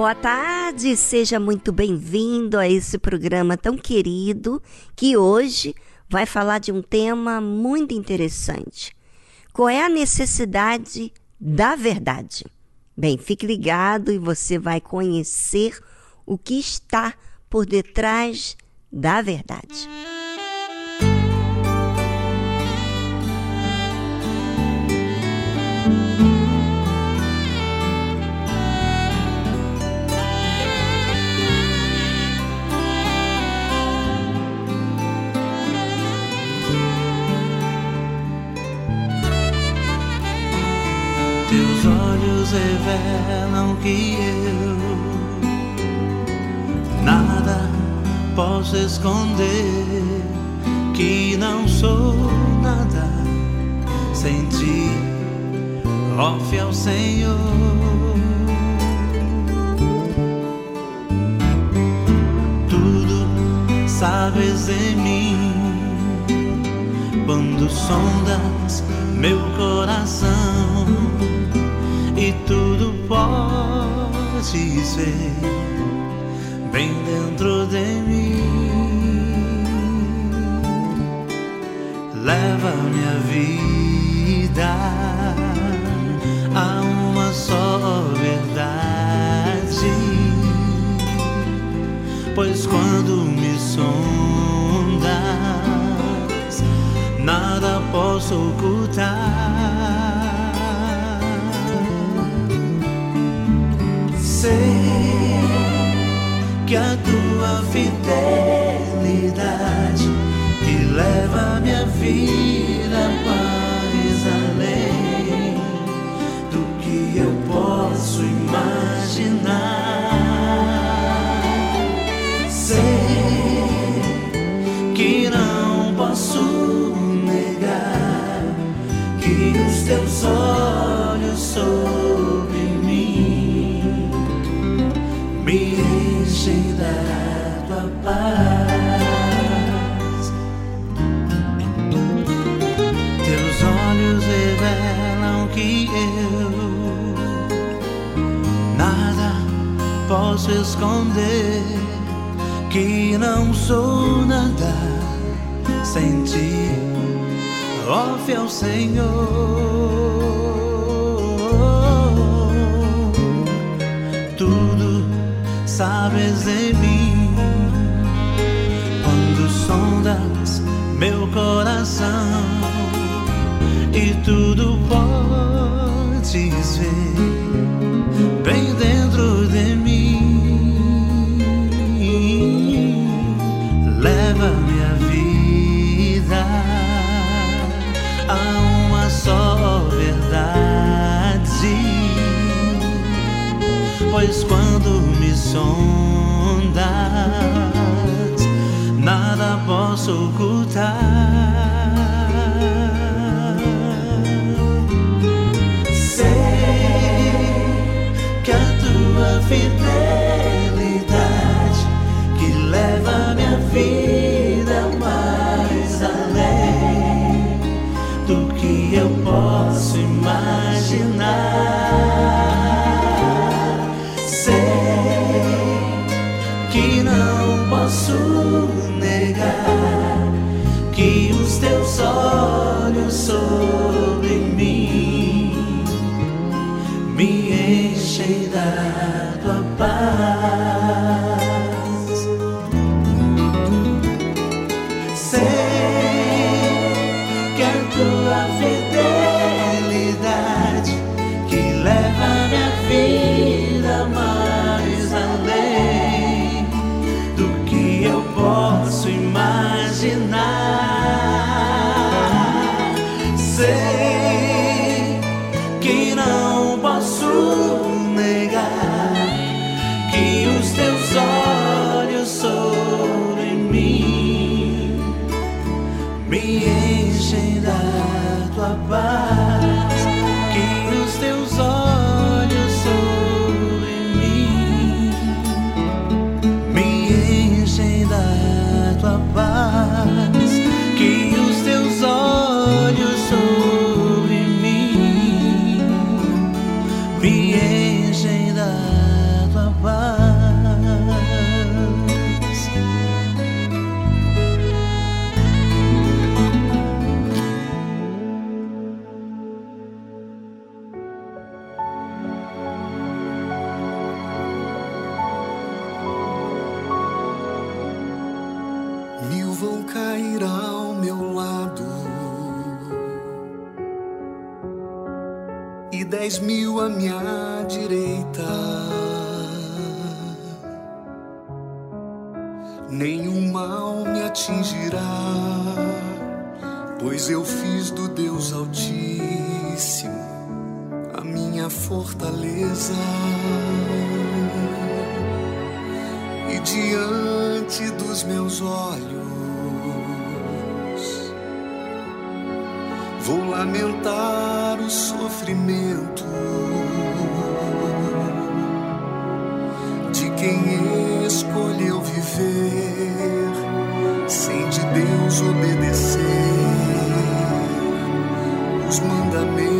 Boa tarde, seja muito bem-vindo a esse programa tão querido que hoje vai falar de um tema muito interessante. Qual é a necessidade da verdade? Bem, fique ligado e você vai conhecer o que está por detrás da verdade. Revelam que eu nada posso esconder, que não sou nada sem ti, ó fiel Senhor. Tudo sabes em mim quando sondas meu coração e tudo podes ver bem dentro de mim. Leva minha vida a uma só verdade, pois quando me sondas nada posso ocultar. Que a tua fidelidade que leva minha vida mais além do que eu posso imaginar. teus olhos sobre paz. Teus olhos revelam que eu nada posso esconder, que não sou nada sem ti ó fiel Senhor. Tudo sabes em tudo podes ver bem dentro de mim. Leva minha vida há uma só verdade. Pois quando me sondas, nada posso ocultar. e dez mil à minha direita. Nenhum mal me atingirá, pois eu fiz do Deus Altíssimo a minha fortaleza. E diante dos meus olhos vou lamentar o sofrimento de quem escolheu viver sem de Deus obedecer os mandamentos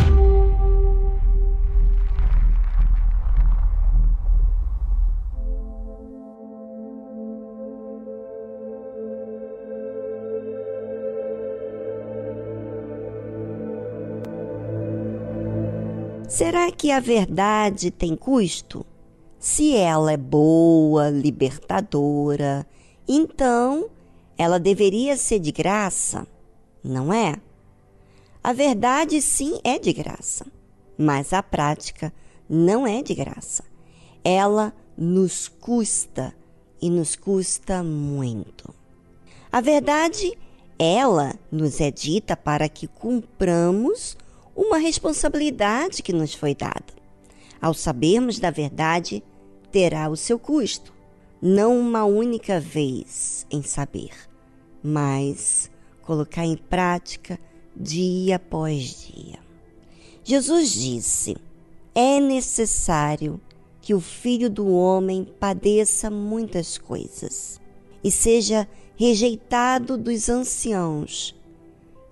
Será que a verdade tem custo? Se ela é boa, libertadora, então ela deveria ser de graça, não é? A verdade sim é de graça, mas a prática não é de graça. Ela nos custa e nos custa muito. A verdade, ela nos é dita para que cumpramos uma responsabilidade que nos foi dada. Ao sabermos da verdade, terá o seu custo, não uma única vez em saber, mas colocar em prática dia após dia. Jesus disse: É necessário que o Filho do Homem padeça muitas coisas e seja rejeitado dos anciãos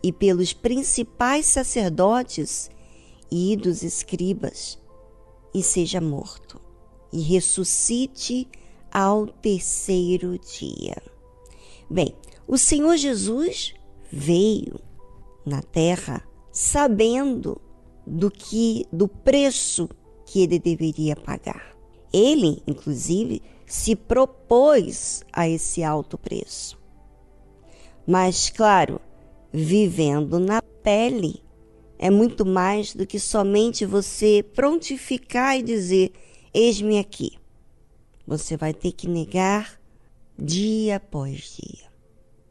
e pelos principais sacerdotes e dos escribas, e seja morto, e ressuscite ao terceiro dia. Bem, o Senhor Jesus veio na terra sabendo do que do preço que ele deveria pagar. Ele, inclusive, se propôs a esse alto preço. Mas, claro, vivendo na pele é muito mais do que somente você prontificar e dizer: Eis-me aqui. Você vai ter que negar dia após dia.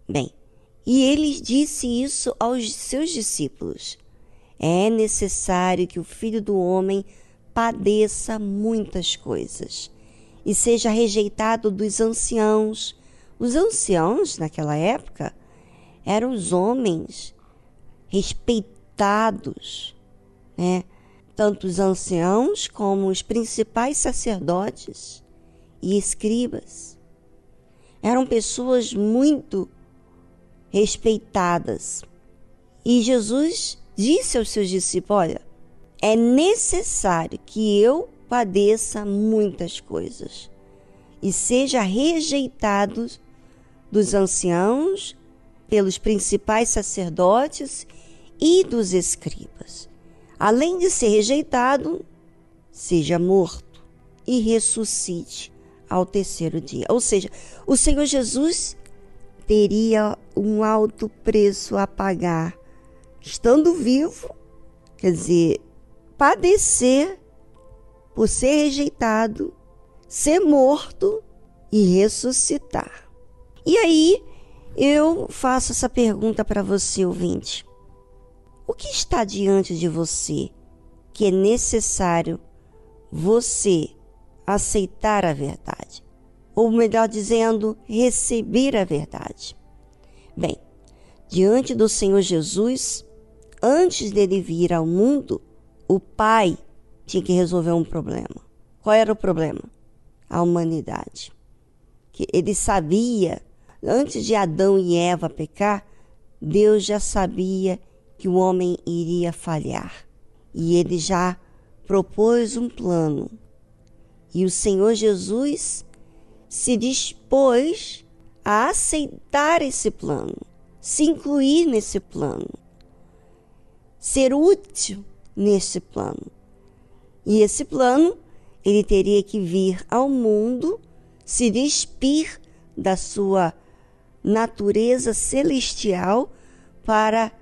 Bem, e ele disse isso aos seus discípulos: É necessário que o filho do homem padeça muitas coisas e seja rejeitado dos anciãos. Os anciãos, naquela época, eram os homens respeitados, né? tanto os anciãos como os principais sacerdotes e escribas. Eram pessoas muito respeitadas. E Jesus disse aos seus discípulos: Olha, é necessário que eu padeça muitas coisas e seja rejeitado dos anciãos, pelos principais sacerdotes e dos escribas. Além de ser rejeitado, seja morto e ressuscite ao terceiro dia. Ou seja, o Senhor Jesus teria um alto preço a pagar, estando vivo, quer dizer, padecer por ser rejeitado, ser morto e ressuscitar. E aí eu faço essa pergunta para você, ouvinte. O que está diante de você que é necessário você aceitar a verdade? Ou melhor dizendo, receber a verdade. Bem, diante do Senhor Jesus, antes dele vir ao mundo, o Pai tinha que resolver um problema. Qual era o problema? A humanidade. Que ele sabia, antes de Adão e Eva pecar, Deus já sabia que o homem iria falhar. E ele já propôs um plano. E o Senhor Jesus se dispôs a aceitar esse plano, se incluir nesse plano, ser útil nesse plano. E esse plano, ele teria que vir ao mundo, se despir da sua natureza celestial para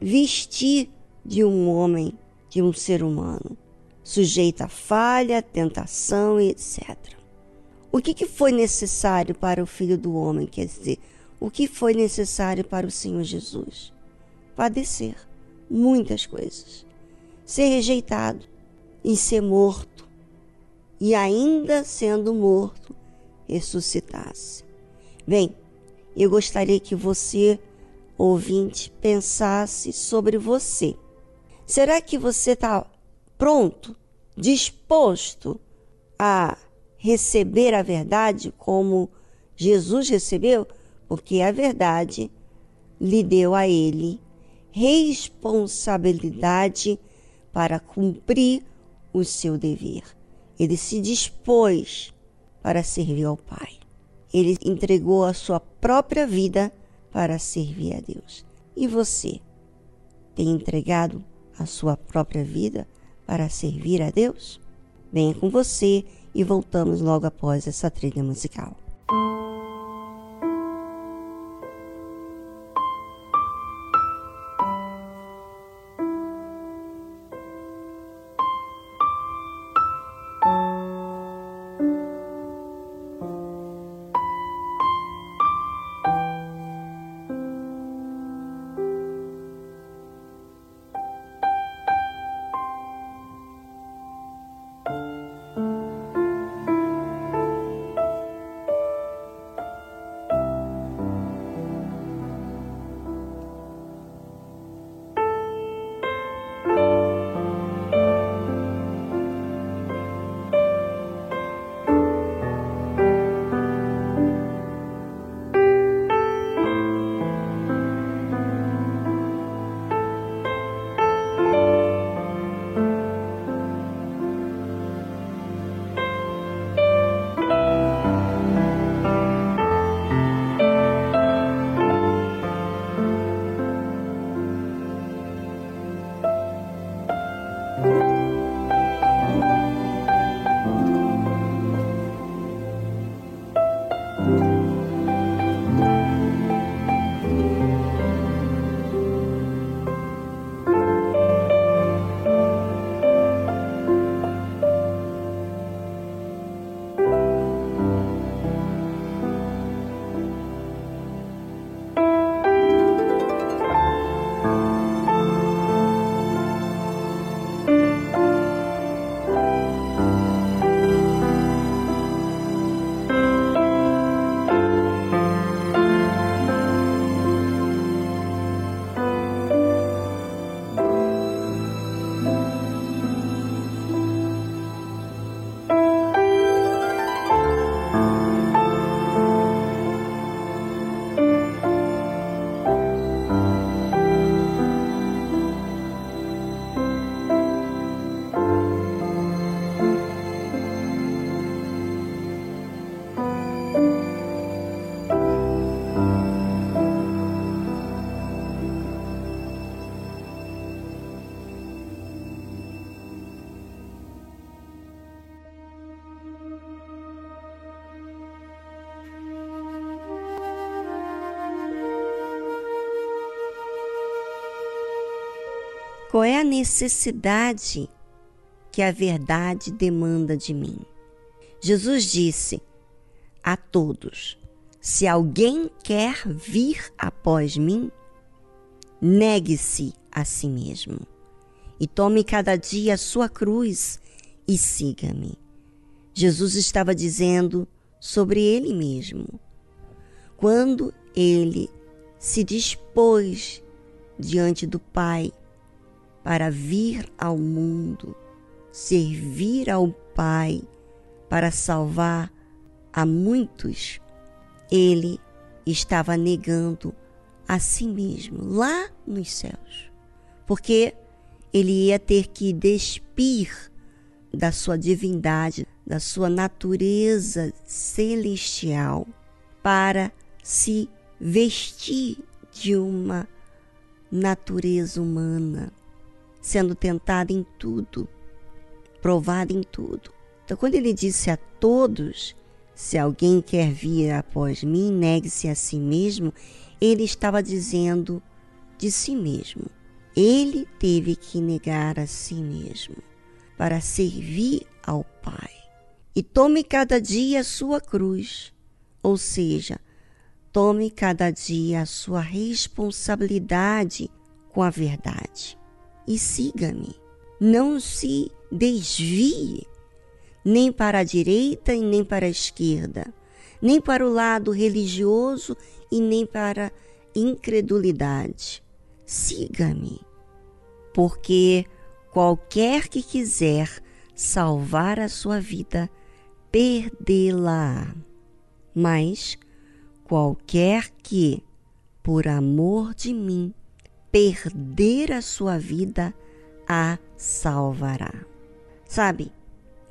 vestir de um homem, de um ser humano, sujeito a falha, tentação e etc. O que, que foi necessário para o Filho do Homem? Quer dizer, o que foi necessário para o Senhor Jesus? Padecer muitas coisas, ser rejeitado e ser morto, e ainda sendo morto, ressuscitasse. Bem, eu gostaria que você ouvinte, pensasse sobre você. Será que você está pronto, disposto a receber a verdade como Jesus recebeu? Porque a verdade lhe deu a ele responsabilidade para cumprir o seu dever. Ele se dispôs para servir ao Pai. Ele entregou a sua própria vida para servir a Deus. E você tem entregado a sua própria vida para servir a Deus? Venha com você e voltamos logo após essa trilha musical. Qual é a necessidade que a verdade demanda de mim? Jesus disse a todos: Se alguém quer vir após mim, negue-se a si mesmo e tome cada dia a sua cruz e siga-me. Jesus estava dizendo sobre ele mesmo. Quando ele se dispôs diante do Pai para vir ao mundo, servir ao Pai para salvar a muitos, ele estava negando a si mesmo lá nos céus. Porque ele ia ter que despir da sua divindade, da sua natureza celestial, para se vestir de uma natureza humana, sendo tentado em tudo, provado em tudo. Então, quando ele disse a todos: Se alguém quer vir após mim, negue-se a si mesmo, ele estava dizendo de si mesmo. Ele teve que negar a si mesmo para servir ao Pai. E tome cada dia a sua cruz, ou seja, tome cada dia a sua responsabilidade com a verdade. E siga-me. Não se desvie nem para a direita e nem para a esquerda, nem para o lado religioso e nem para a incredulidade. Siga-me, porque qualquer que quiser salvar a sua vida, perdê-la. Mas qualquer que, por amor de mim, perder a sua vida, a salvará. Sabe,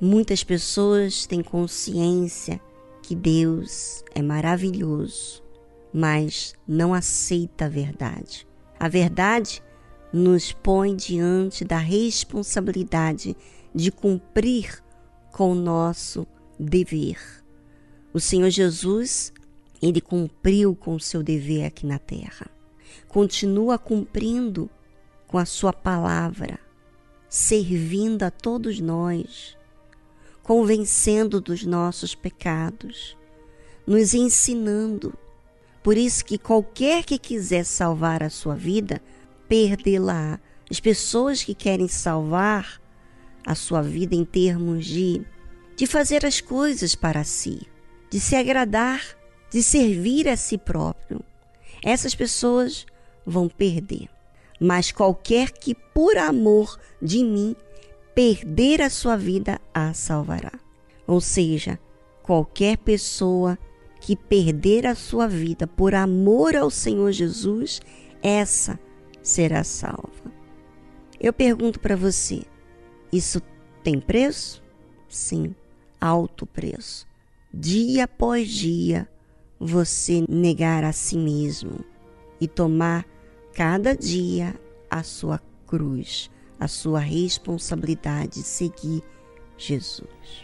muitas pessoas têm consciência que Deus é maravilhoso, mas não aceita a verdade. A verdade nos põe diante da responsabilidade de cumprir com o nosso dever. O Senhor Jesus, ele cumpriu com o seu dever aqui na terra. Continua cumprindo com a sua palavra, servindo a todos nós, convencendo dos nossos pecados, nos ensinando. Por isso que qualquer que quiser salvar a sua vida, perdê-la. As pessoas que querem salvar a sua vida em termos de, de fazer as coisas para si, de se agradar, de servir a si próprio, essas pessoas vão perder. Mas qualquer que por amor de mim perder a sua vida, a salvará. Ou seja, qualquer pessoa que perder a sua vida por amor ao Senhor Jesus, essa será salva. Eu pergunto para você: isso tem preço? Sim, alto preço. Dia após dia, você negar a si mesmo e tomar cada dia a sua cruz, a sua responsabilidade de seguir Jesus.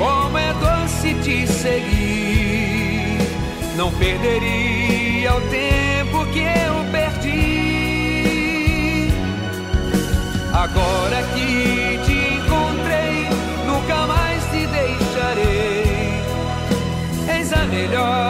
como é doce te seguir. Não perderia o tempo que eu perdi. Agora que te encontrei, nunca mais te deixarei. Eis a melhor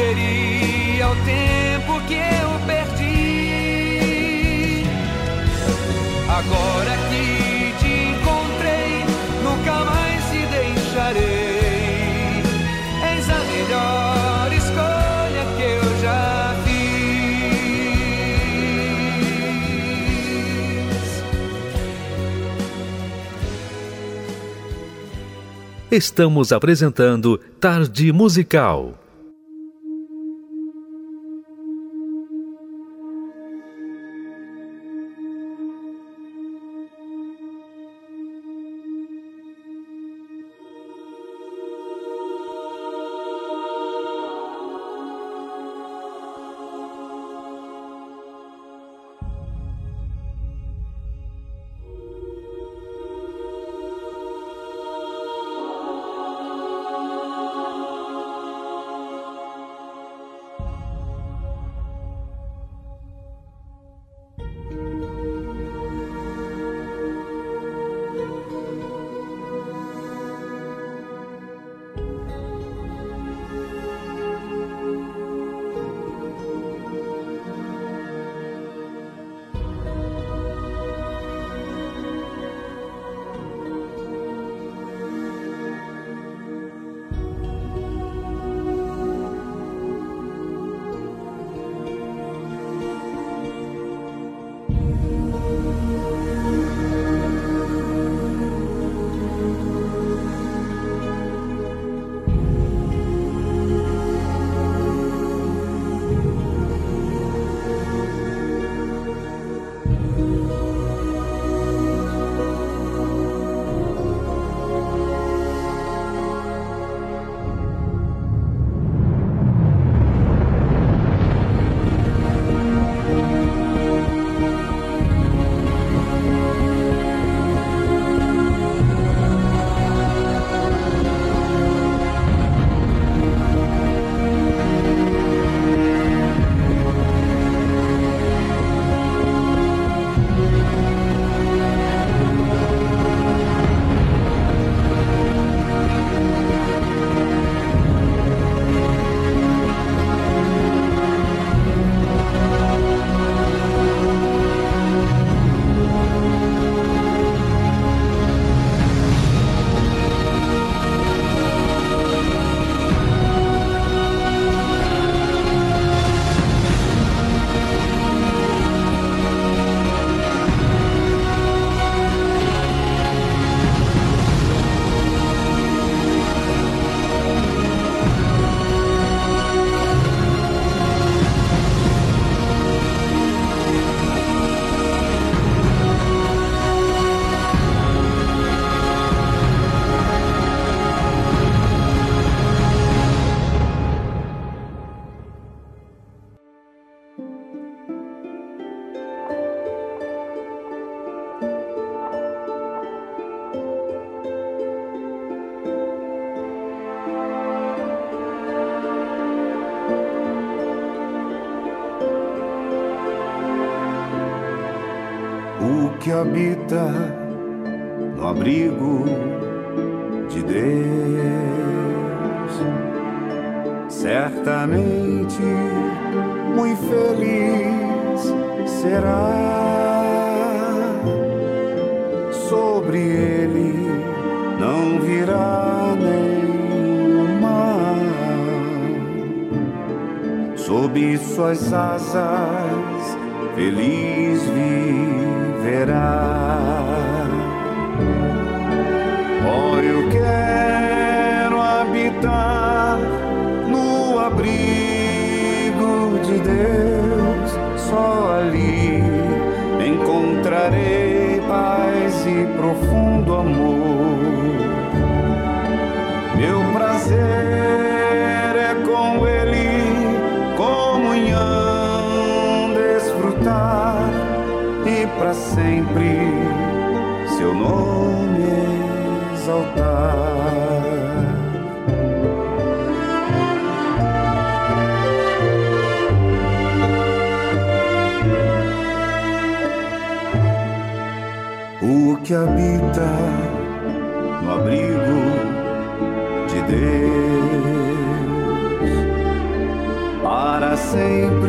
perderia o tempo que eu perdi. Agora que te encontrei, nunca mais te deixarei. Eis a melhor escolha que eu já Estamos apresentando Tarde Musical. Habita no abrigo abrigo de Deus, só ali encontrarei paz e profundo amor. Meu prazer é com Ele, comunhão, desfrutar e para sempre seu nome exaltar. No abrigo de Deus. Para sempre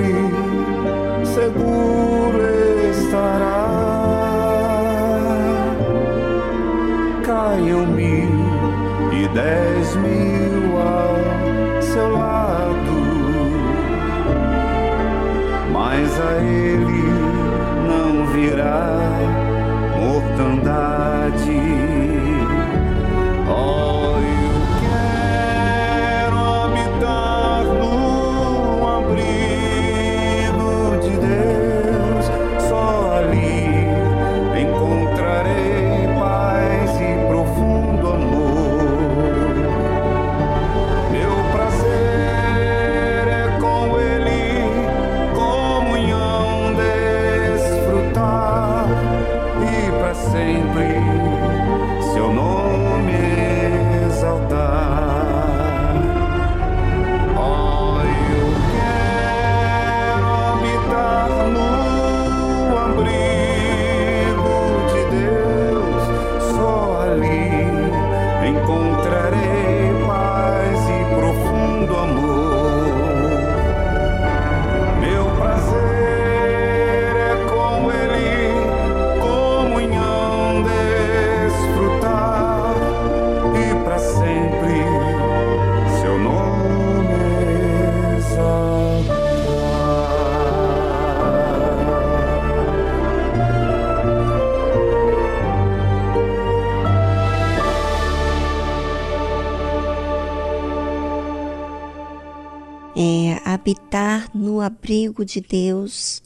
habitar no abrigo de Deus,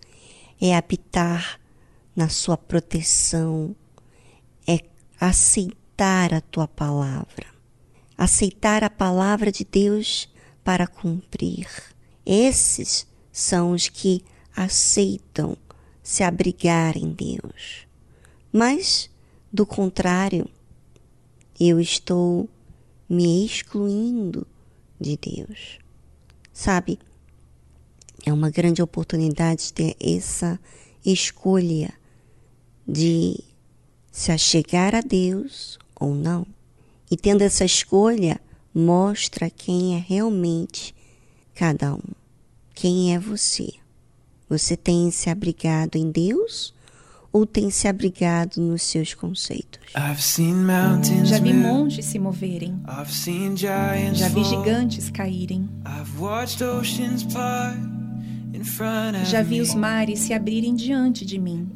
é habitar na sua proteção, é aceitar a tua palavra, aceitar a palavra de Deus para cumprir. Esses são os que aceitam se abrigar em Deus. Mas, do contrário, eu estou me excluindo de Deus. Sabe, é uma grande oportunidade ter essa escolha de se achegar a Deus ou não. E tendo essa escolha, mostra quem é realmente cada um. Quem é você? Você tem se abrigado em Deus ou tem se abrigado nos seus conceitos? I've seen mountains Já vi montes se moverem, I've seen giants já vi gigantes caírem, I've watched oceans part já vi os mares se abrirem diante de mim.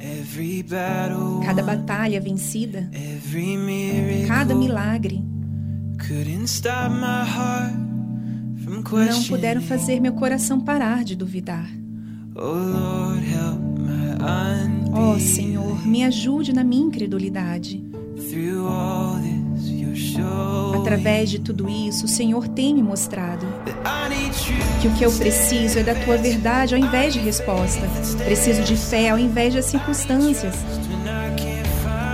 Cada batalha vencida, cada milagre não puderam fazer meu coração parar de duvidar. Oh Senhor, me ajude na minha incredulidade. Através de tudo isso, o Senhor tem me mostrado que o que eu preciso é da tua verdade ao invés de resposta. Preciso de fé ao invés das circunstâncias.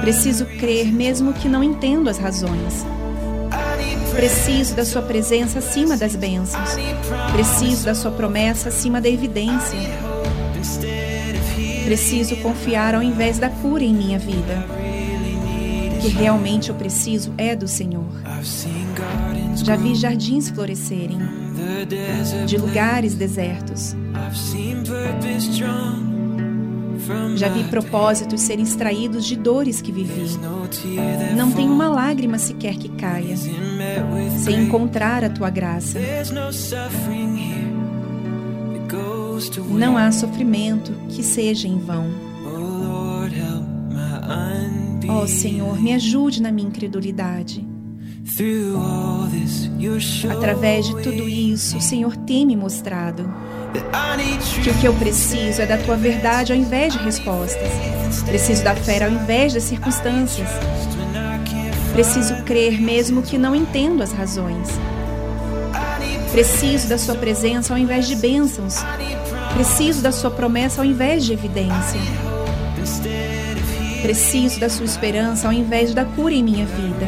Preciso crer mesmo que não entendo as razões. Preciso da sua presença acima das bênçãos. Preciso da sua promessa acima da evidência. Preciso confiar ao invés da cura em minha vida. O que realmente eu preciso é do Senhor. Já vi jardins florescerem, de lugares desertos. Já vi propósitos serem extraídos de dores que vivi. Não tem uma lágrima sequer que caia, sem encontrar a tua graça. Não há sofrimento que seja em vão. Ó oh, Senhor, me ajude na minha incredulidade. Através de tudo isso, o Senhor tem me mostrado que o que eu preciso é da tua verdade ao invés de respostas. Preciso da fé ao invés das circunstâncias. Preciso crer mesmo que não entendo as razões. Preciso da sua presença ao invés de bênçãos. Preciso da sua promessa ao invés de evidência. Preciso da sua esperança ao invés da cura em minha vida.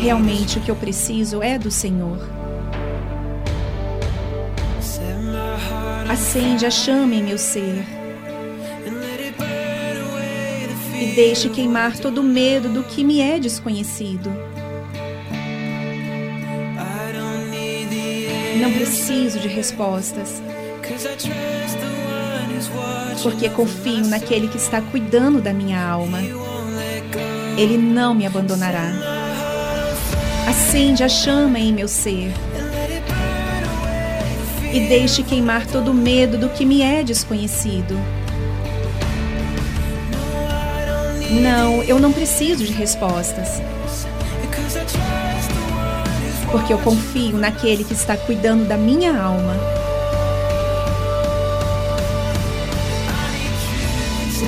Realmente o que eu preciso é do Senhor. Acende a chama em meu ser. E deixe queimar todo o medo do que me é desconhecido. Não preciso de respostas. Porque confio naquele que está cuidando da minha alma. Ele não me abandonará. Acende a chama em meu ser e deixe queimar todo o medo do que me é desconhecido. Não, eu não preciso de respostas. Porque eu confio naquele que está cuidando da minha alma.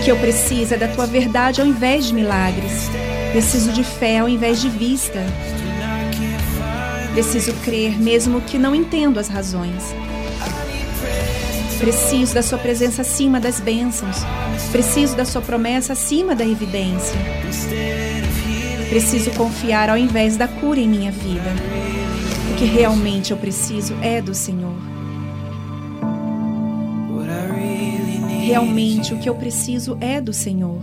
Que eu preciso é da tua verdade ao invés de milagres. Preciso de fé ao invés de vista. Preciso crer mesmo que não entendo as razões. Preciso da Sua presença acima das bênçãos. Preciso da Sua promessa acima da evidência. Preciso confiar ao invés da cura em minha vida. O que realmente eu preciso é do Senhor. Realmente o que eu preciso é do Senhor.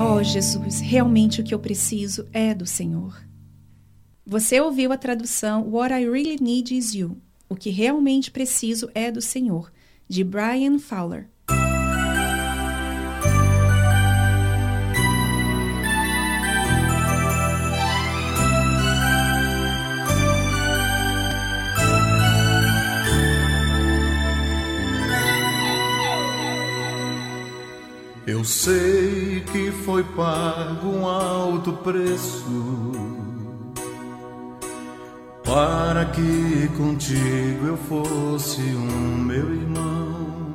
Oh Jesus, realmente o que eu preciso é do Senhor. Você ouviu a tradução What I Really Need Is You. O que realmente preciso é do Senhor, de Brian Fowler. Eu sei que foi pago um alto preço para que contigo eu fosse um meu irmão.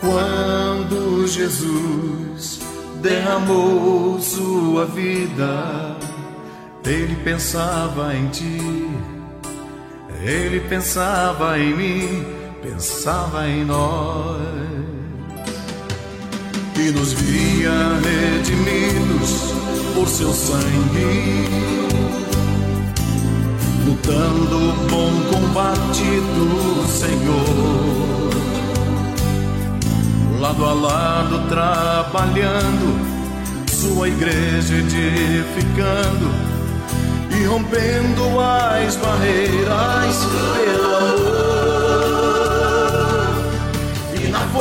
Quando Jesus derramou sua vida, ele pensava em ti, ele pensava em mim, pensava em nós. E nos via redimidos por seu sangue lutando o bom combate do Senhor. Lado a lado trabalhando, sua igreja edificando e rompendo as barreiras pelo amor.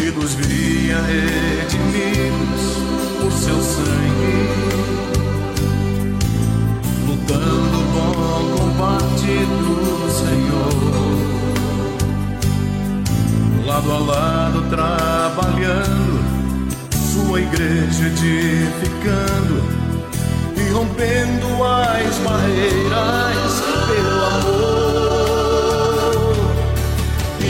e nos via redimidos por seu sangue lutando o bom combate do Senhor. Lado a lado trabalhando, sua igreja edificando e rompendo as barreiras pelo amor.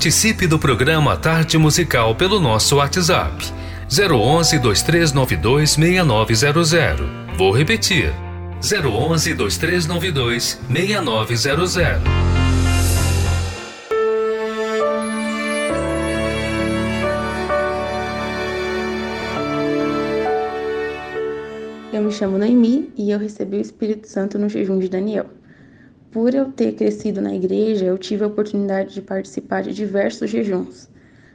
Participe do programa Tarde Musical pelo nosso WhatsApp 011 2392 6900. Vou repetir 011 2392 6900. Eu me chamo Noemi e eu recebi o Espírito Santo no jejum de Daniel. Por eu ter crescido na igreja, eu tive a oportunidade de participar de diversos jejuns.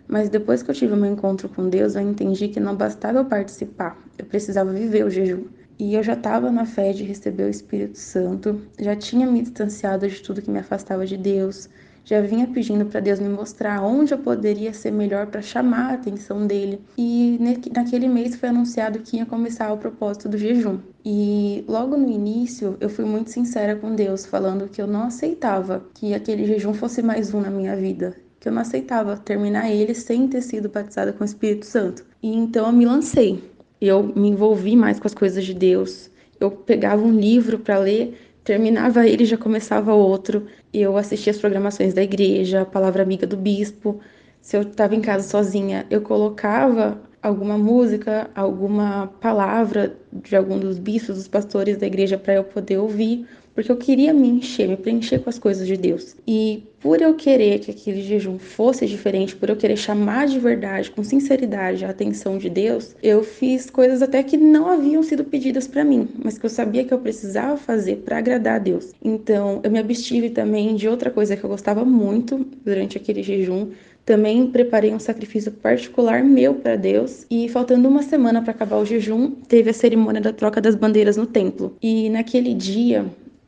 Mas depois que eu tive o meu encontro com Deus, eu entendi que não bastava eu participar, eu precisava viver o jejum. E eu já estava na fé de receber o Espírito Santo, já tinha me distanciado de tudo que me afastava de Deus, já vinha pedindo para Deus me mostrar onde eu poderia ser melhor para chamar a atenção dele. E naquele mês foi anunciado que ia começar o propósito do jejum. E logo no início eu fui muito sincera com Deus, falando que eu não aceitava que aquele jejum fosse mais um na minha vida, que eu não aceitava terminar ele sem ter sido batizada com o Espírito Santo. E então eu me lancei eu me envolvi mais com as coisas de Deus. Eu pegava um livro para ler, terminava ele e já começava outro. Eu assistia as programações da igreja, a palavra amiga do bispo. Se eu estava em casa sozinha, eu colocava alguma música, alguma palavra de algum dos bispos, dos pastores da igreja para eu poder ouvir porque eu queria me encher, me preencher com as coisas de Deus. E por eu querer que aquele jejum fosse diferente, por eu querer chamar de verdade, com sinceridade, a atenção de Deus, eu fiz coisas até que não haviam sido pedidas para mim, mas que eu sabia que eu precisava fazer para agradar a Deus. Então, eu me abstive também de outra coisa que eu gostava muito durante aquele jejum, também preparei um sacrifício particular meu para Deus e faltando uma semana para acabar o jejum, teve a cerimônia da troca das bandeiras no templo. E naquele dia,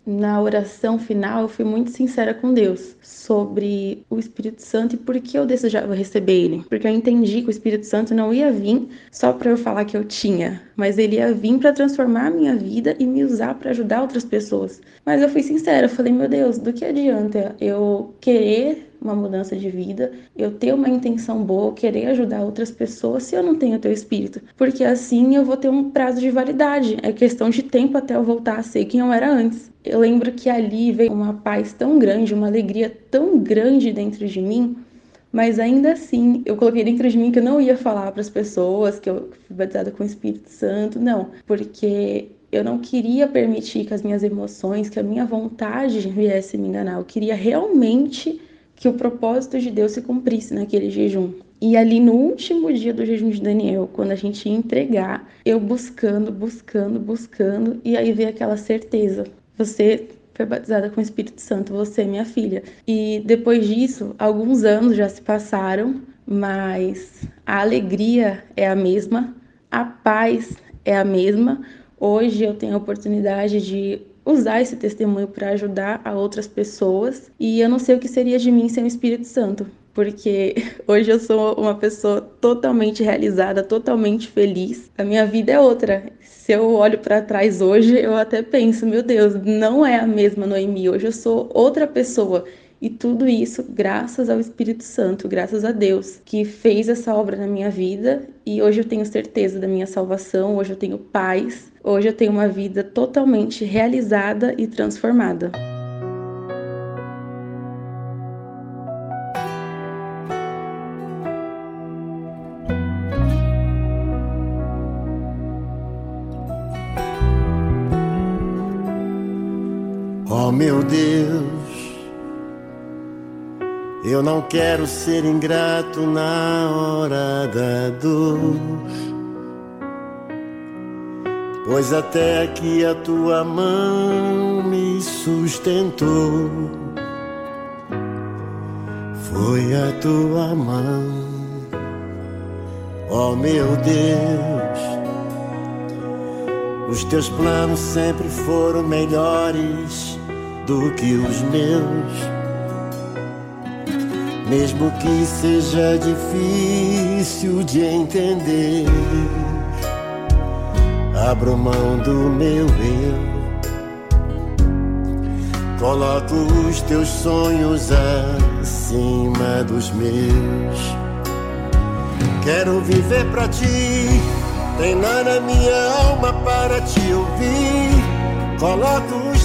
na oração final, eu fui muito sincera com Deus sobre o Espírito Santo e por que eu desejava receber ele. Porque eu entendi que o Espírito Santo não ia vir só para eu falar que eu tinha, mas ele ia vir para transformar a minha vida e me usar para ajudar outras pessoas. Mas eu fui sincera, eu falei, meu Deus, do que adianta eu querer uma mudança de vida, eu ter uma intenção boa, querer ajudar outras pessoas se eu não tenho o teu espírito. Porque assim eu vou ter um prazo de validade. É questão de tempo até eu voltar a ser quem eu era antes. Eu lembro que ali veio uma paz tão grande, uma alegria tão grande dentro de mim, mas ainda assim eu coloquei dentro de mim que eu não ia falar para as pessoas que eu fui batizada com o Espírito Santo, não, porque eu não queria permitir que as minhas emoções, que a minha vontade viesse me enganar. Eu queria realmente que o propósito de Deus se cumprisse naquele jejum. E ali no último dia do jejum de Daniel, quando a gente ia entregar, eu buscando, buscando, buscando, e aí veio aquela certeza: você foi batizada com o Espírito Santo, você é minha filha. E depois disso, alguns anos já se passaram, mas a alegria é a mesma, a paz é a mesma. Hoje eu tenho a oportunidade de usar esse testemunho para ajudar a outras pessoas. E eu não sei o que seria de mim sem o Espírito Santo, porque hoje eu sou uma pessoa totalmente realizada, totalmente feliz. A minha vida é outra. Se eu olho para trás hoje, eu até penso, meu Deus, não é a mesma Noemi. Hoje eu sou outra pessoa. E tudo isso graças ao Espírito Santo, graças a Deus, que fez essa obra na minha vida. E hoje eu tenho certeza da minha salvação, hoje eu tenho paz, hoje eu tenho uma vida totalmente realizada e transformada. Oh meu Deus eu não quero ser ingrato na hora da dor. Pois até aqui a tua mão me sustentou. Foi a tua mão, ó oh, meu Deus. Os teus planos sempre foram melhores do que os meus mesmo que seja difícil de entender. Abro mão do meu eu, coloco os teus sonhos acima dos meus. Quero viver pra ti, treinar a minha alma para te ouvir. Coloco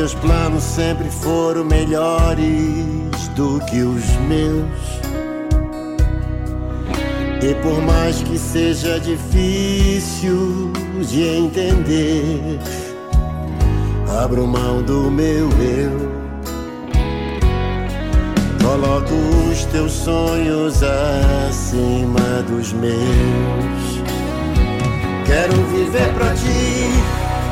Teus planos sempre foram melhores do que os meus. E por mais que seja difícil de entender, abro mão do meu eu. Coloco os teus sonhos acima dos meus. Quero viver pra ti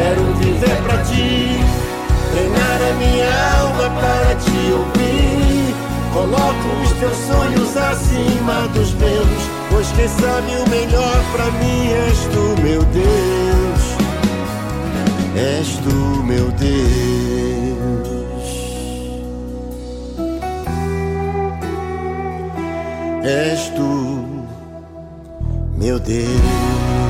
Quero viver para ti, treinar a minha alma para te ouvir. Coloco os teus sonhos acima dos meus, pois quem sabe o melhor para mim és tu, meu Deus. És tu, meu Deus. És tu, meu Deus.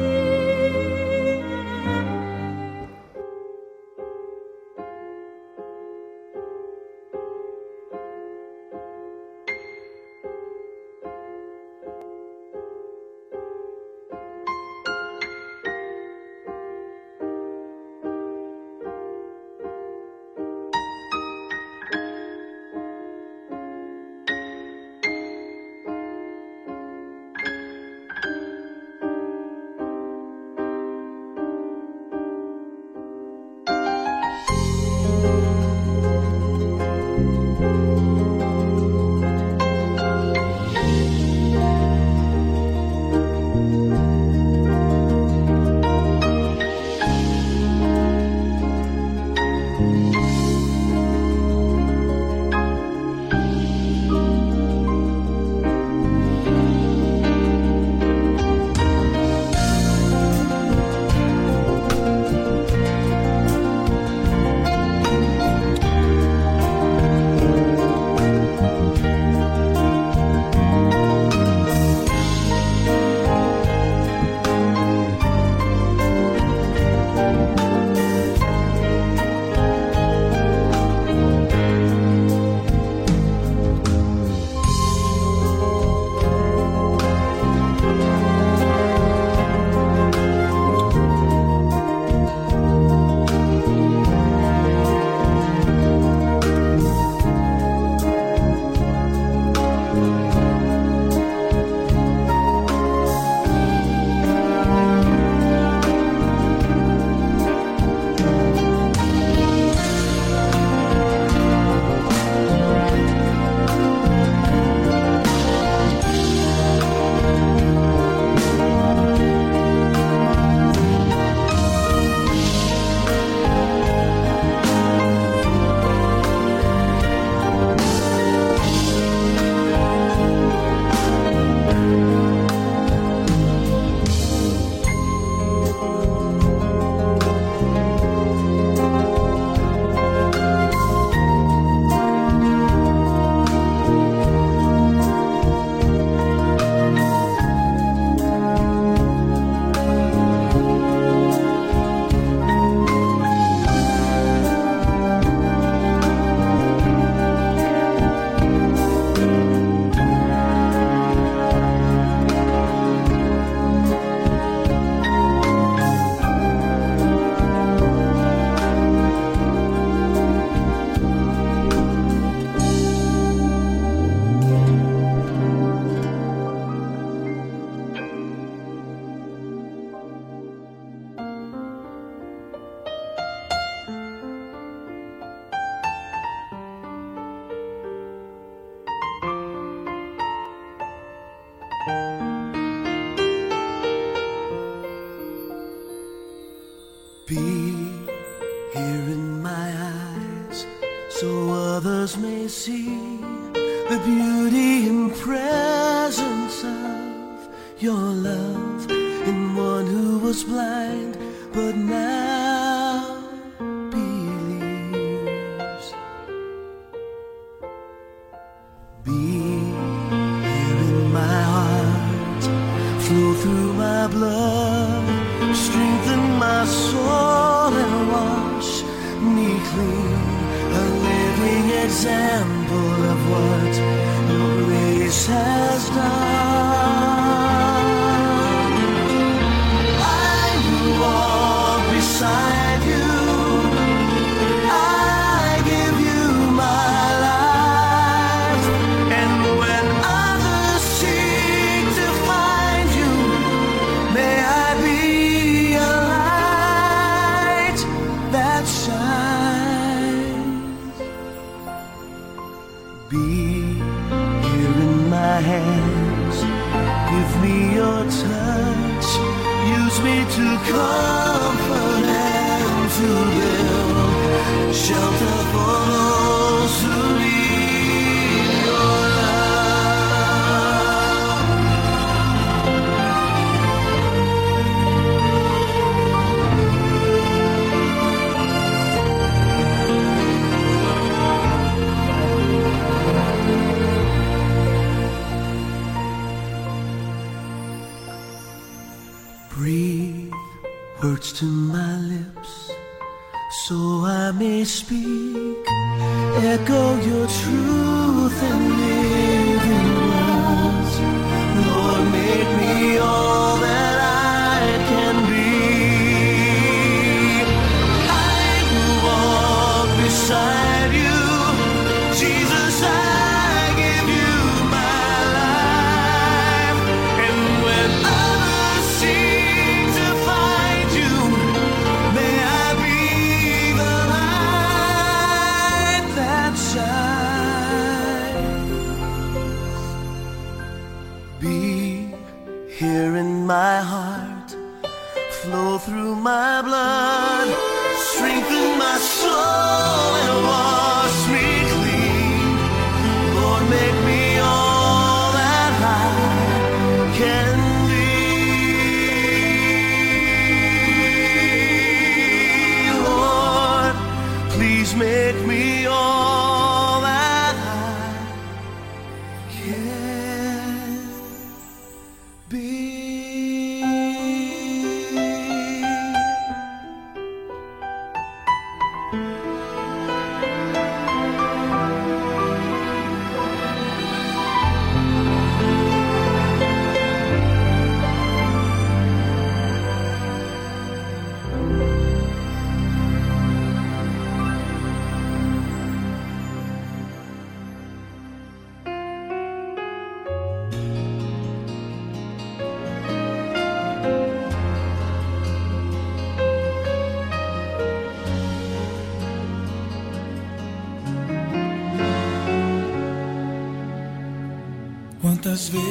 Christmas.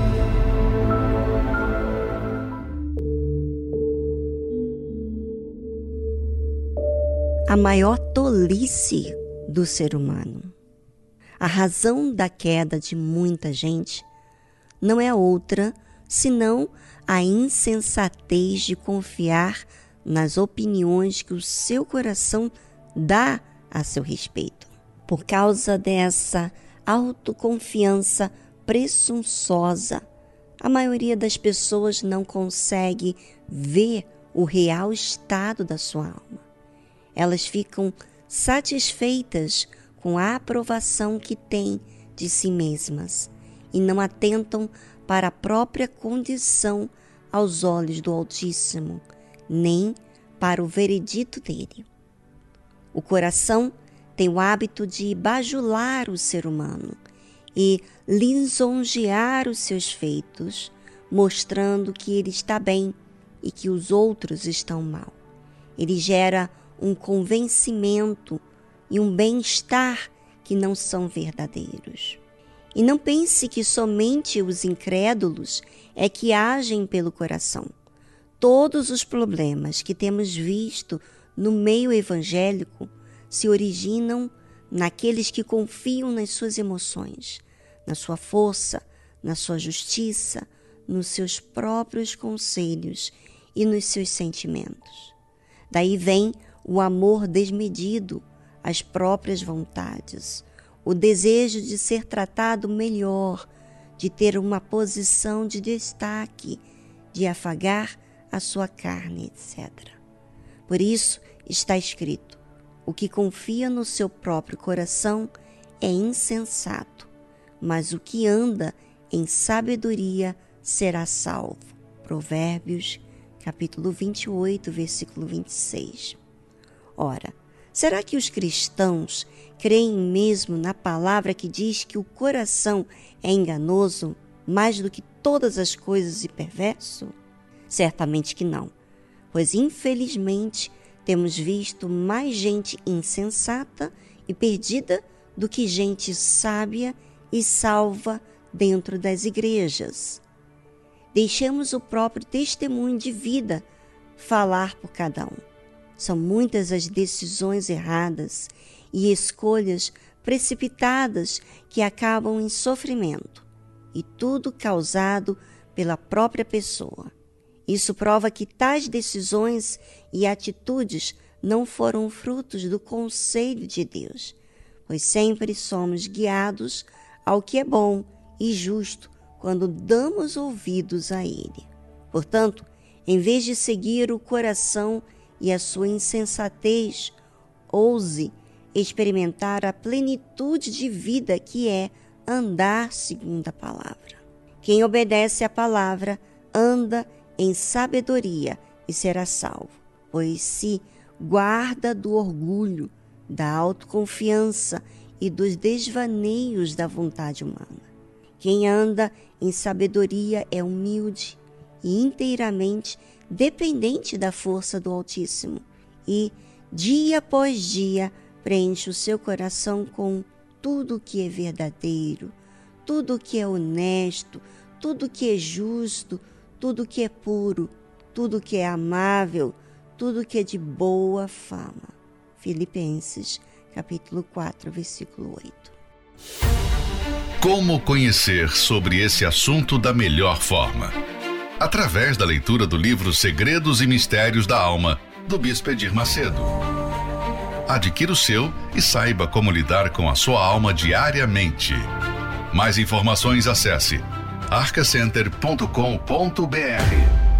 A maior tolice do ser humano. A razão da queda de muita gente não é outra senão a insensatez de confiar nas opiniões que o seu coração dá a seu respeito. Por causa dessa autoconfiança presunçosa, a maioria das pessoas não consegue ver o real estado da sua alma elas ficam satisfeitas com a aprovação que têm de si mesmas e não atentam para a própria condição aos olhos do Altíssimo, nem para o veredito dele. O coração tem o hábito de bajular o ser humano e lisonjear os seus feitos, mostrando que ele está bem e que os outros estão mal. Ele gera um convencimento e um bem-estar que não são verdadeiros. E não pense que somente os incrédulos é que agem pelo coração. Todos os problemas que temos visto no meio evangélico se originam naqueles que confiam nas suas emoções, na sua força, na sua justiça, nos seus próprios conselhos e nos seus sentimentos. Daí vem o amor desmedido, as próprias vontades, o desejo de ser tratado melhor, de ter uma posição de destaque, de afagar a sua carne, etc. Por isso está escrito: o que confia no seu próprio coração é insensato, mas o que anda em sabedoria será salvo. Provérbios, capítulo 28, versículo 26. Ora, será que os cristãos creem mesmo na palavra que diz que o coração é enganoso mais do que todas as coisas e perverso? Certamente que não, pois infelizmente temos visto mais gente insensata e perdida do que gente sábia e salva dentro das igrejas. Deixemos o próprio testemunho de vida falar por cada um. São muitas as decisões erradas e escolhas precipitadas que acabam em sofrimento, e tudo causado pela própria pessoa. Isso prova que tais decisões e atitudes não foram frutos do conselho de Deus, pois sempre somos guiados ao que é bom e justo quando damos ouvidos a Ele. Portanto, em vez de seguir o coração e a sua insensatez, ouse experimentar a plenitude de vida que é andar segundo a palavra. Quem obedece à palavra anda em sabedoria e será salvo, pois se guarda do orgulho, da autoconfiança e dos desvaneios da vontade humana. Quem anda em sabedoria é humilde e inteiramente dependente da força do Altíssimo, e, dia após dia, preenche o seu coração com tudo que é verdadeiro, tudo que é honesto, tudo que é justo, tudo que é puro, tudo que é amável, tudo que é de boa fama. Filipenses, capítulo 4, versículo 8. Como conhecer sobre esse assunto da melhor forma? Através da leitura do livro Segredos e Mistérios da Alma, do Bispo Edir Macedo. Adquira o seu e saiba como lidar com a sua alma diariamente. Mais informações acesse arcacenter.com.br.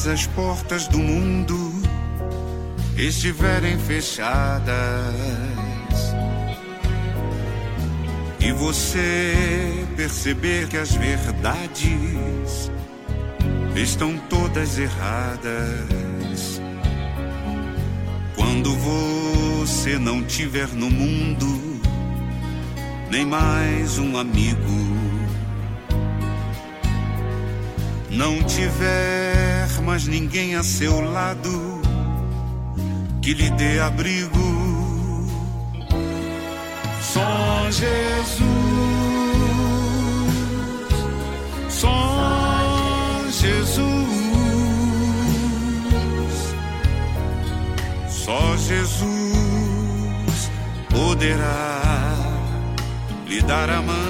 todas as portas do mundo estiverem fechadas. E você perceber que as verdades estão todas erradas, quando você não tiver no mundo nem mais um amigo não tiver mais ninguém a seu lado que lhe dê abrigo, só Jesus, só Jesus, só Jesus poderá lhe dar a mão.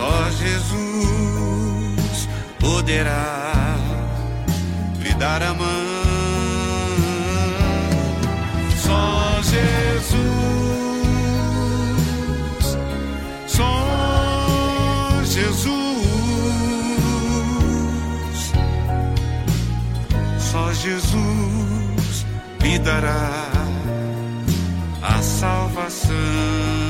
Só Jesus poderá lhe dar a mão. Só Jesus, só Jesus, só Jesus lhe dará a salvação.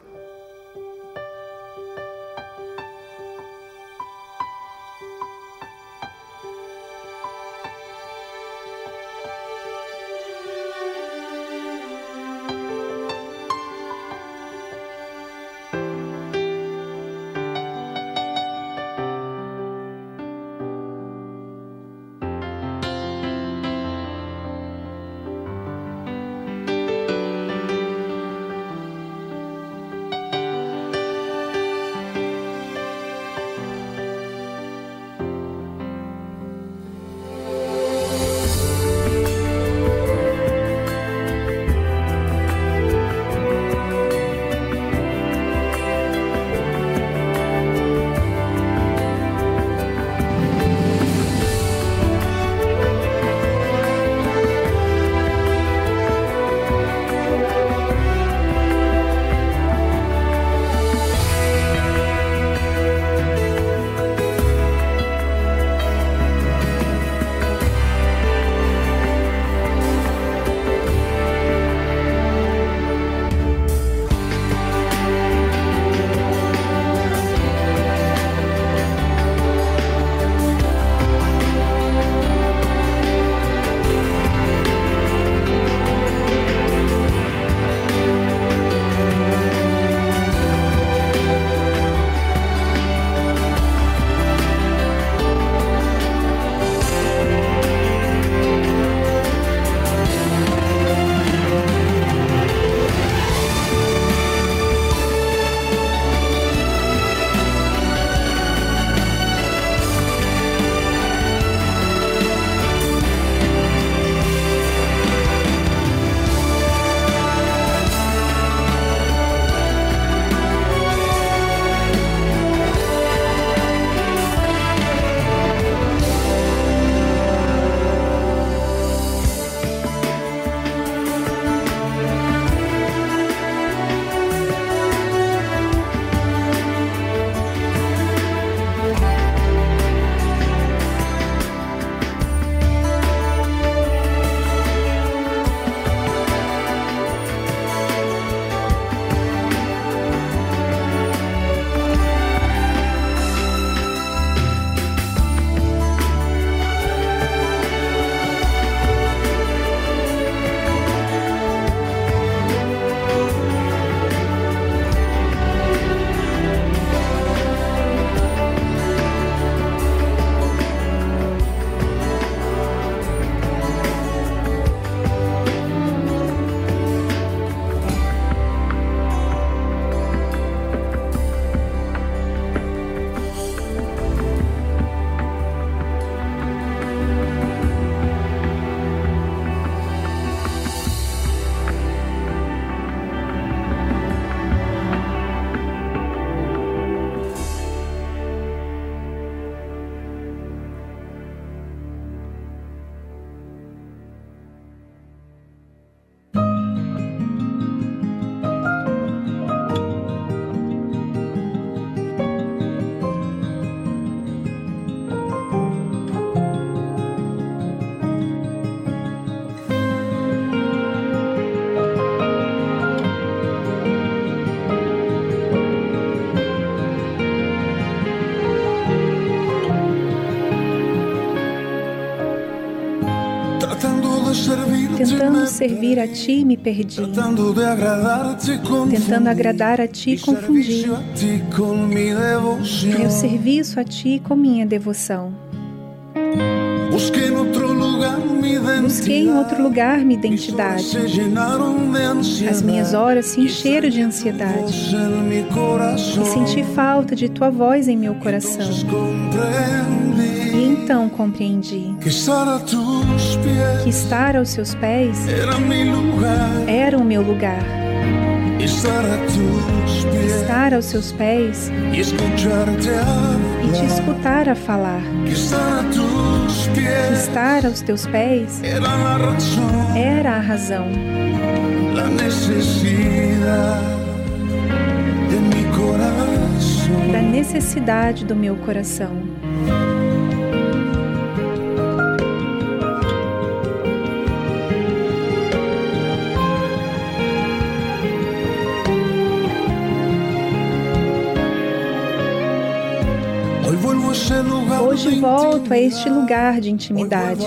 Tentando servir a ti, me perdi. Tentando agradar a ti, confundi. Meu serviço a ti com minha devoção. Busquei em outro lugar minha identidade. As minhas horas se encheram de ansiedade. E senti falta de tua voz em meu coração. E então compreendi que estar aos seus pés era o meu lugar. Estar aos seus pés e te escutar a falar. Estar aos teus pés era a razão. Da necessidade do meu coração. Hoje volto a este lugar de intimidade.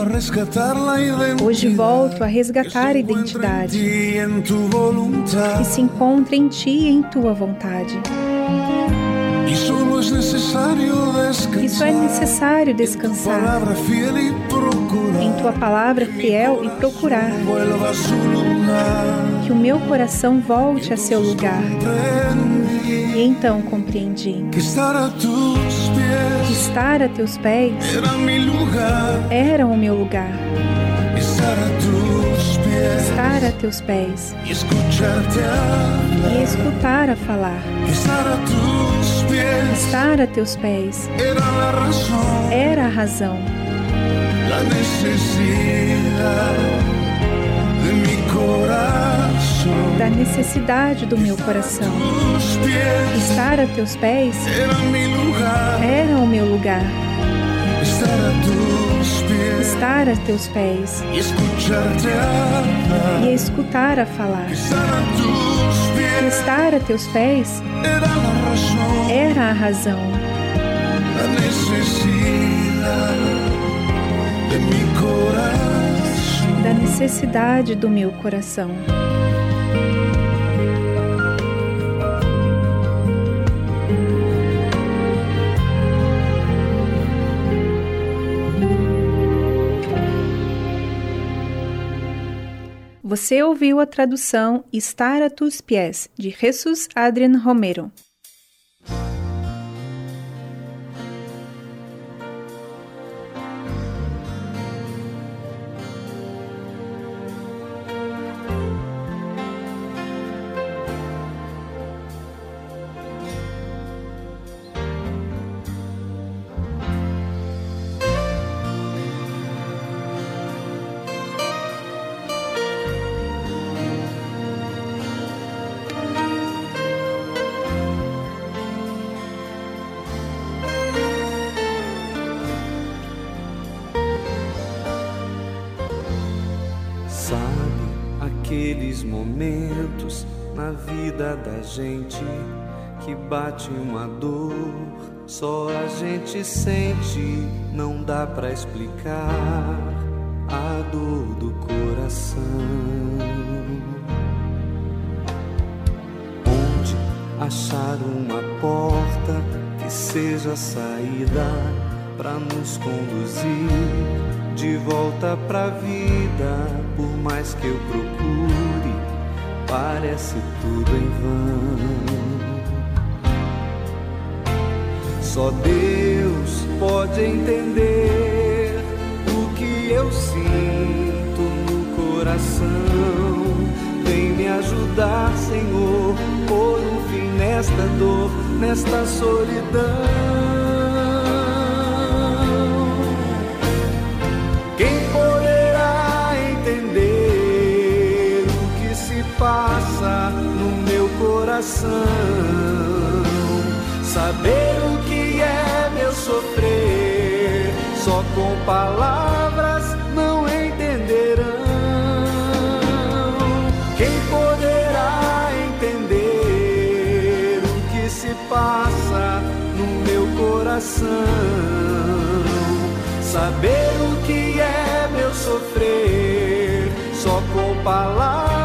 Hoje volto a resgatar a identidade. que se encontra em ti e em tua vontade. E só é necessário descansar. em tua palavra fiel e procurar. que o meu coração volte a seu lugar. E então compreendi. Que estar a teus pés era o meu lugar. Estar a teus pés e escutar a falar. Estar a teus pés era a razão. La necesidad da necessidade do meu coração. Estar a teus pés era o meu lugar. Estar a teus pés e escutar a falar. Estar a teus pés era a razão. Da necessidade do meu coração. Você ouviu a tradução Estar a tus pies, de Jesus Adrian Romero. Gente que bate uma dor, só a gente sente, não dá para explicar a dor do coração. Onde achar uma porta que seja saída para nos conduzir de volta pra vida, por mais que eu procure parece tudo em vão. Só Deus pode entender o que eu sinto no coração. Vem me ajudar, Senhor, por um fim nesta dor, nesta solidão. Coração. Saber o que é meu sofrer, só com palavras não entenderão. Quem poderá entender o que se passa no meu coração? Saber o que é meu sofrer, só com palavras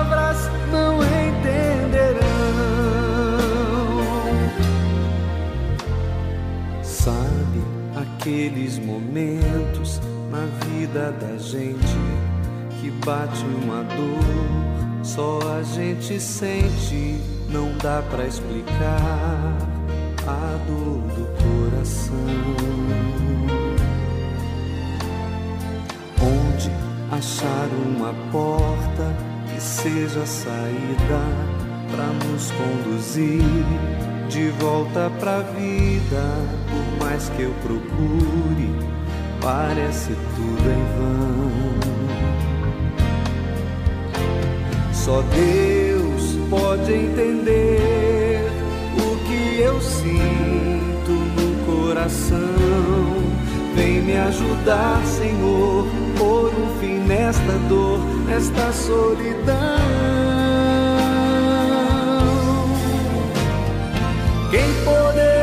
momentos na vida da gente que bate uma dor, só a gente sente, não dá para explicar a dor do coração. achar uma porta que seja saída para nos conduzir de volta pra vida. Por mais que eu procure, parece tudo em vão. Só Deus pode entender o que eu sinto no coração. Vem me ajudar, Senhor pôr um fim nesta dor, nesta solidão. Quem poderá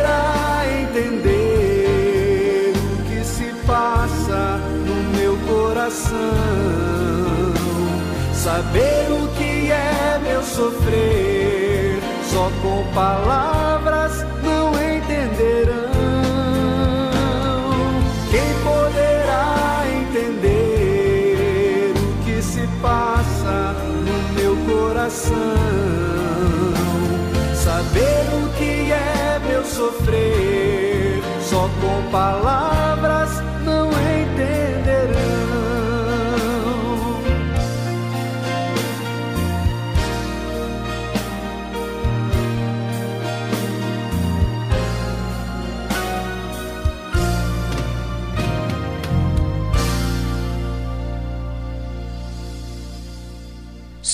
coração? Saber o que é meu sofrer, só com palavras não entenderão. coração. Saber o que é meu sofrer, só com palavras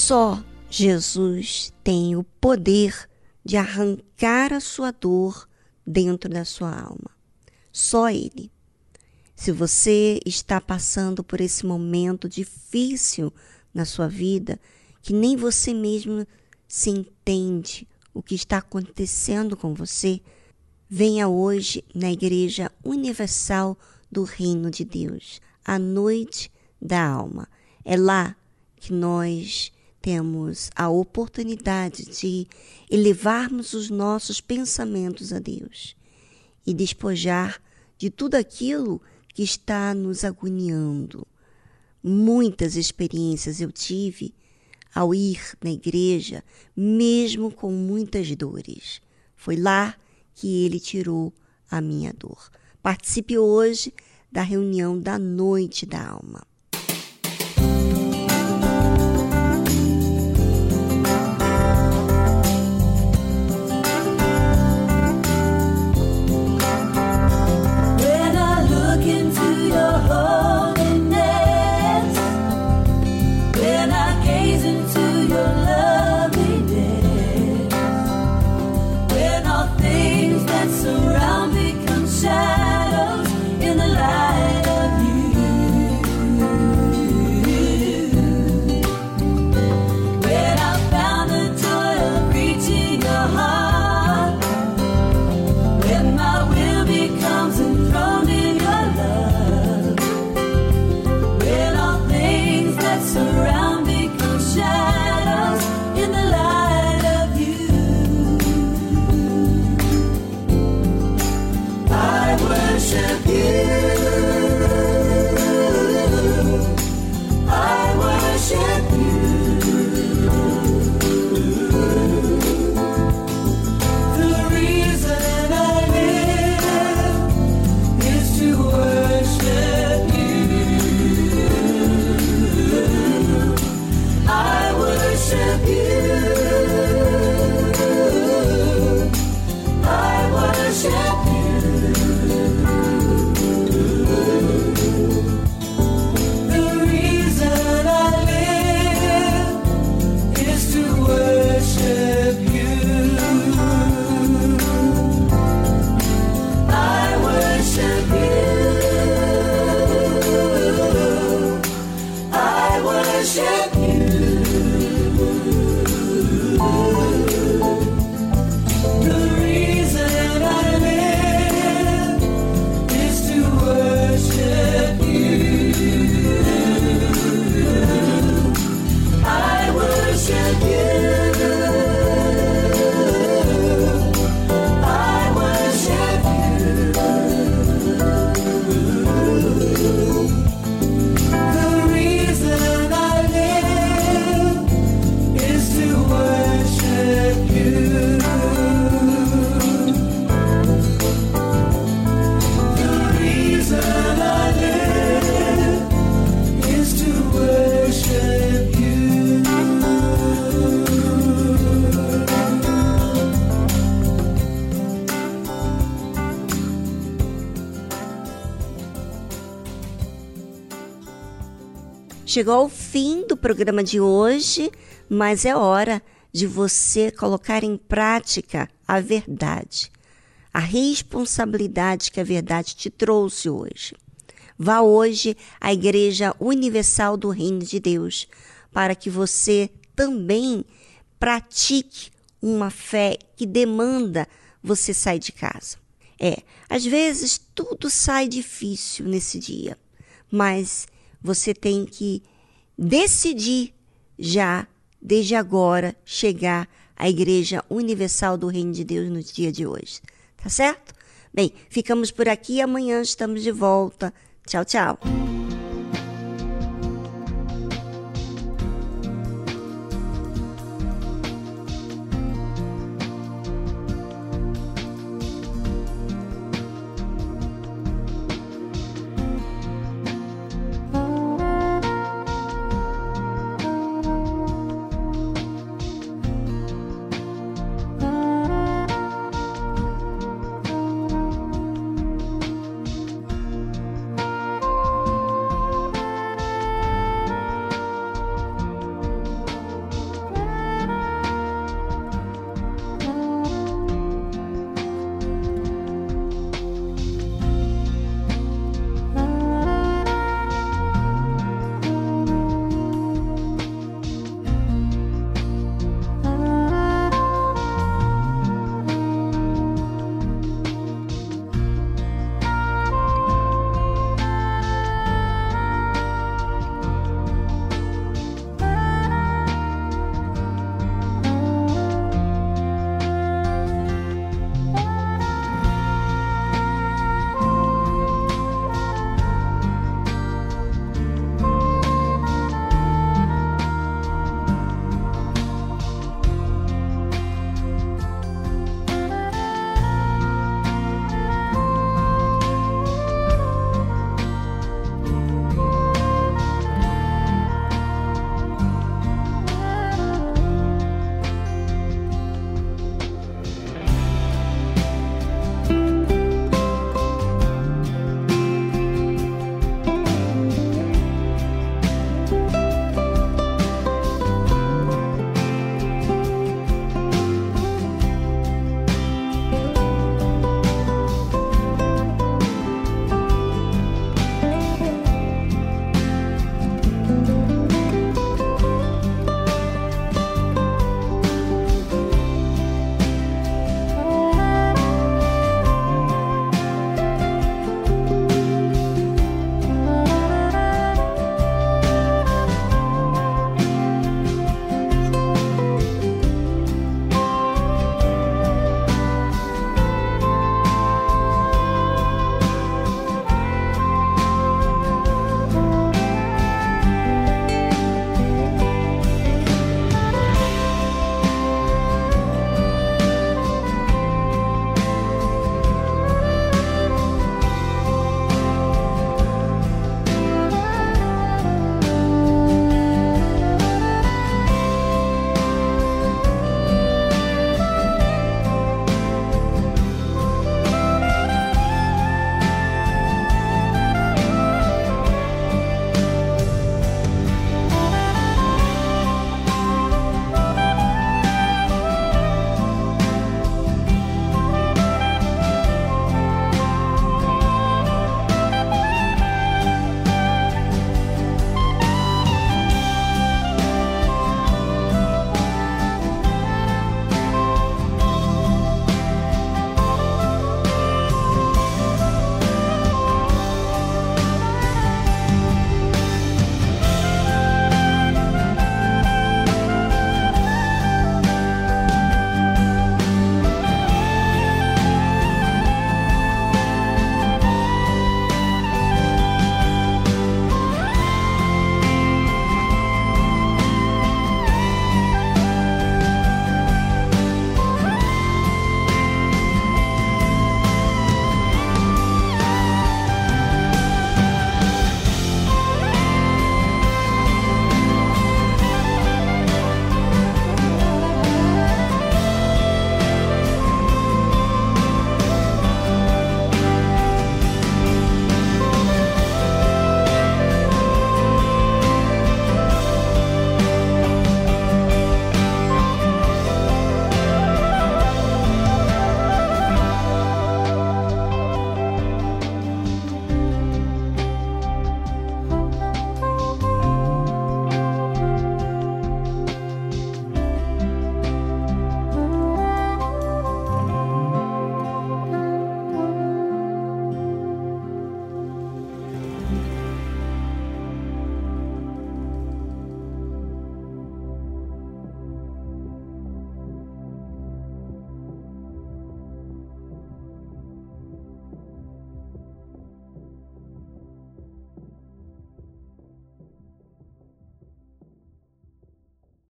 Só Jesus tem o poder de arrancar a sua dor dentro da sua alma. Só Ele. Se você está passando por esse momento difícil na sua vida, que nem você mesmo se entende o que está acontecendo com você, venha hoje na Igreja Universal do Reino de Deus, a noite da alma. É lá que nós temos a oportunidade de elevarmos os nossos pensamentos a Deus e despojar de tudo aquilo que está nos agoniando. Muitas experiências eu tive ao ir na igreja, mesmo com muitas dores. Foi lá que ele tirou a minha dor. Participe hoje da reunião da Noite da Alma. Chegou ao fim do programa de hoje, mas é hora de você colocar em prática a verdade, a responsabilidade que a verdade te trouxe hoje. Vá hoje à Igreja Universal do Reino de Deus, para que você também pratique uma fé que demanda você sair de casa. É, às vezes tudo sai difícil nesse dia, mas você tem que decidir já, desde agora, chegar à Igreja Universal do Reino de Deus no dia de hoje. Tá certo? Bem, ficamos por aqui. Amanhã estamos de volta. Tchau, tchau.